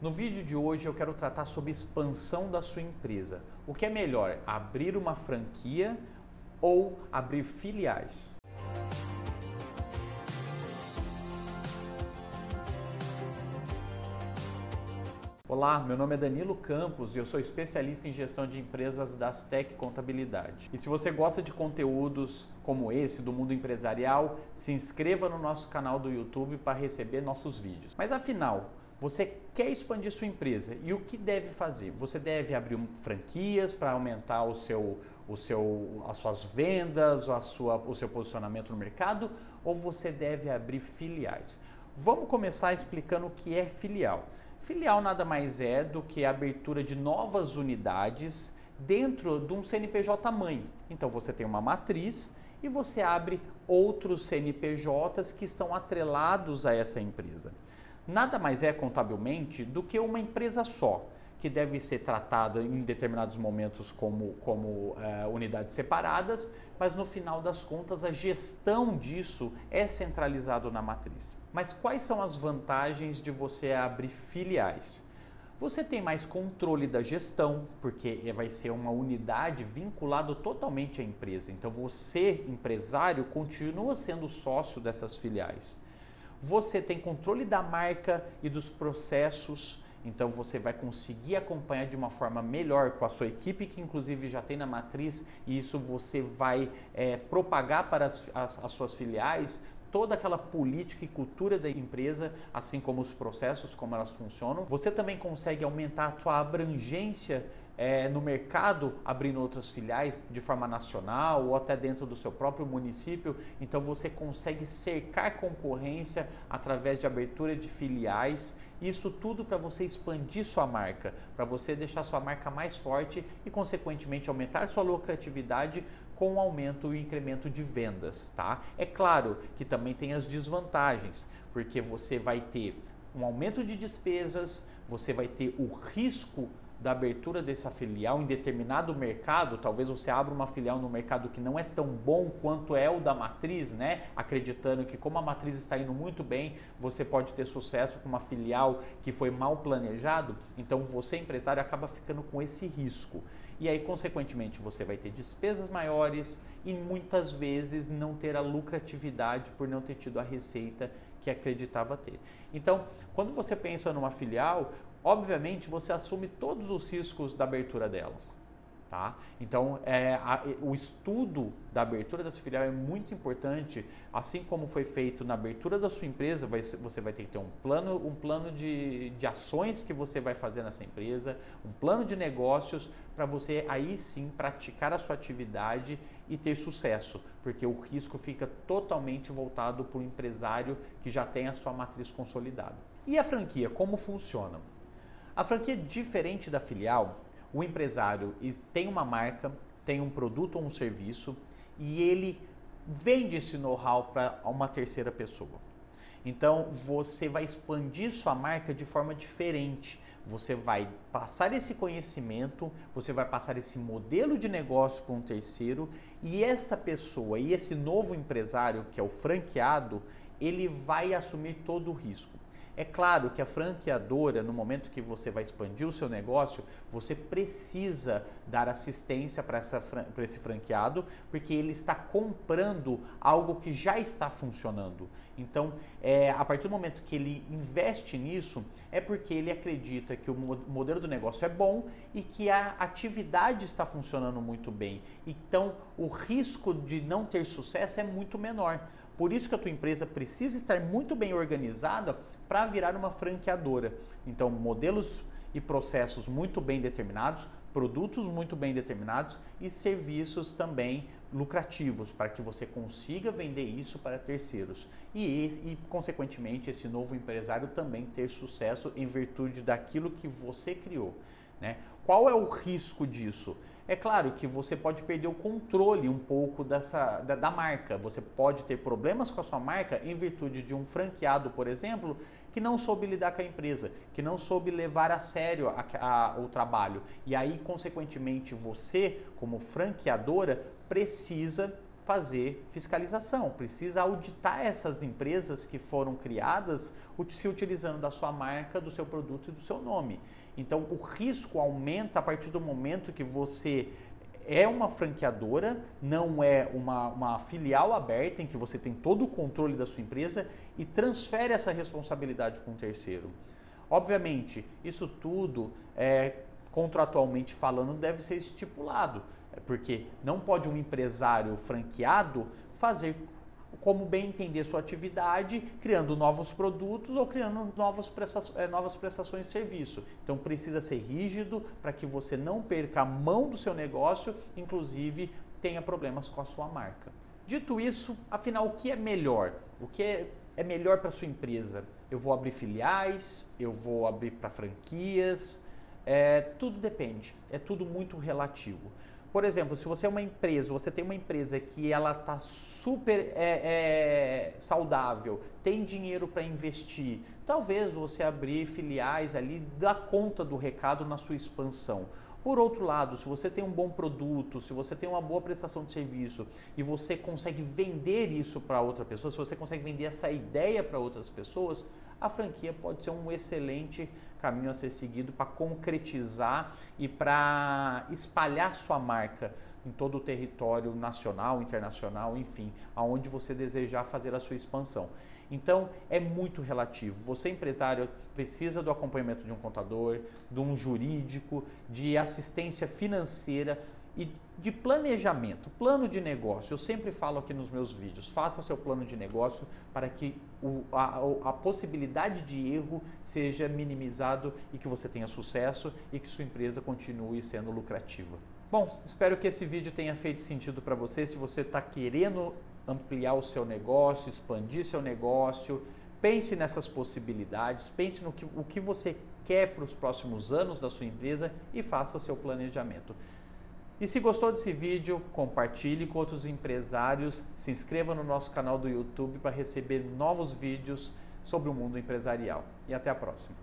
No vídeo de hoje eu quero tratar sobre expansão da sua empresa. O que é melhor, abrir uma franquia ou abrir filiais? Olá, meu nome é Danilo Campos e eu sou especialista em gestão de empresas da Tech Contabilidade. E se você gosta de conteúdos como esse do mundo empresarial, se inscreva no nosso canal do YouTube para receber nossos vídeos. Mas afinal, você quer expandir sua empresa e o que deve fazer? Você deve abrir franquias para aumentar o seu, o seu, as suas vendas, a sua, o seu posicionamento no mercado ou você deve abrir filiais? Vamos começar explicando o que é filial. Filial nada mais é do que a abertura de novas unidades dentro de um CNPJ mãe. Então você tem uma matriz e você abre outros CNPJs que estão atrelados a essa empresa nada mais é contabilmente do que uma empresa só, que deve ser tratada em determinados momentos como, como é, unidades separadas, mas no final das contas a gestão disso é centralizado na matriz. Mas quais são as vantagens de você abrir filiais? Você tem mais controle da gestão, porque vai ser uma unidade vinculada totalmente à empresa. Então você, empresário, continua sendo sócio dessas filiais você tem controle da marca e dos processos, então você vai conseguir acompanhar de uma forma melhor com a sua equipe, que inclusive já tem na matriz, e isso você vai é, propagar para as, as, as suas filiais toda aquela política e cultura da empresa, assim como os processos, como elas funcionam. Você também consegue aumentar a sua abrangência é, no mercado, abrindo outras filiais de forma nacional ou até dentro do seu próprio município. Então você consegue cercar concorrência através de abertura de filiais. Isso tudo para você expandir sua marca, para você deixar sua marca mais forte e, consequentemente, aumentar sua lucratividade com o aumento e incremento de vendas, tá? É claro que também tem as desvantagens, porque você vai ter um aumento de despesas, você vai ter o risco da abertura dessa filial em determinado mercado, talvez você abra uma filial no mercado que não é tão bom quanto é o da matriz, né? Acreditando que como a matriz está indo muito bem, você pode ter sucesso com uma filial que foi mal planejado, então você empresário acaba ficando com esse risco. E aí, consequentemente, você vai ter despesas maiores e muitas vezes não ter a lucratividade por não ter tido a receita que acreditava ter. Então, quando você pensa numa filial, obviamente você assume todos os riscos da abertura dela. Tá? Então, é, a, o estudo da abertura dessa filial é muito importante, assim como foi feito na abertura da sua empresa, vai, você vai ter que ter um plano, um plano de, de ações que você vai fazer nessa empresa, um plano de negócios para você aí sim praticar a sua atividade e ter sucesso, porque o risco fica totalmente voltado para o empresário que já tem a sua matriz consolidada. E a franquia, como funciona? A franquia, diferente da filial, o empresário tem uma marca, tem um produto ou um serviço e ele vende esse know-how para uma terceira pessoa. Então você vai expandir sua marca de forma diferente. Você vai passar esse conhecimento, você vai passar esse modelo de negócio para um terceiro e essa pessoa e esse novo empresário, que é o franqueado, ele vai assumir todo o risco. É claro que a franqueadora, no momento que você vai expandir o seu negócio, você precisa dar assistência para esse franqueado, porque ele está comprando algo que já está funcionando. Então, é, a partir do momento que ele investe nisso, é porque ele acredita que o modelo do negócio é bom e que a atividade está funcionando muito bem. Então, o risco de não ter sucesso é muito menor. Por isso que a tua empresa precisa estar muito bem organizada para virar uma franqueadora. Então, modelos e processos muito bem determinados, produtos muito bem determinados e serviços também lucrativos para que você consiga vender isso para terceiros e, e, consequentemente esse novo empresário também ter sucesso em virtude daquilo que você criou. Né? Qual é o risco disso? É claro que você pode perder o controle um pouco dessa, da, da, marca. Você pode ter problemas com a sua marca em virtude de um franqueado, por exemplo, que não soube lidar com a empresa, que não soube levar a sério a, a, o trabalho. E aí, consequentemente, você, como franqueadora, precisa fazer fiscalização, precisa auditar essas empresas que foram criadas se utilizando da sua marca, do seu produto e do seu nome. Então o risco aumenta a partir do momento que você é uma franqueadora, não é uma, uma filial aberta em que você tem todo o controle da sua empresa e transfere essa responsabilidade com um terceiro. Obviamente, isso tudo, é, contratualmente falando, deve ser estipulado, porque não pode um empresário franqueado fazer como bem entender sua atividade, criando novos produtos ou criando novas prestações, eh, novas prestações de serviço. Então precisa ser rígido para que você não perca a mão do seu negócio, inclusive tenha problemas com a sua marca. Dito isso, afinal, o que é melhor? O que é, é melhor para sua empresa? Eu vou abrir filiais, eu vou abrir para franquias, é, tudo depende, é tudo muito relativo. Por exemplo, se você é uma empresa, você tem uma empresa que ela está super é, é, saudável, tem dinheiro para investir, talvez você abrir filiais ali dá conta do recado na sua expansão. Por outro lado, se você tem um bom produto, se você tem uma boa prestação de serviço e você consegue vender isso para outra pessoa, se você consegue vender essa ideia para outras pessoas, a franquia pode ser um excelente caminho a ser seguido para concretizar e para espalhar sua marca em todo o território nacional, internacional, enfim, aonde você desejar fazer a sua expansão. Então é muito relativo. Você, empresário, precisa do acompanhamento de um contador, de um jurídico, de assistência financeira e de planejamento, plano de negócio. Eu sempre falo aqui nos meus vídeos: faça seu plano de negócio para que o, a, a, possibilidade de erro seja minimizado e que você tenha sucesso e que sua empresa continue sendo lucrativa. Bom, espero que esse vídeo tenha feito sentido para você. Se você está querendo ampliar o seu negócio, expandir seu negócio, pense nessas possibilidades, pense no que, o que você quer para os próximos anos da sua empresa e faça seu planejamento. E se gostou desse vídeo, compartilhe com outros empresários, se inscreva no nosso canal do YouTube para receber novos vídeos sobre o mundo empresarial. E até a próxima.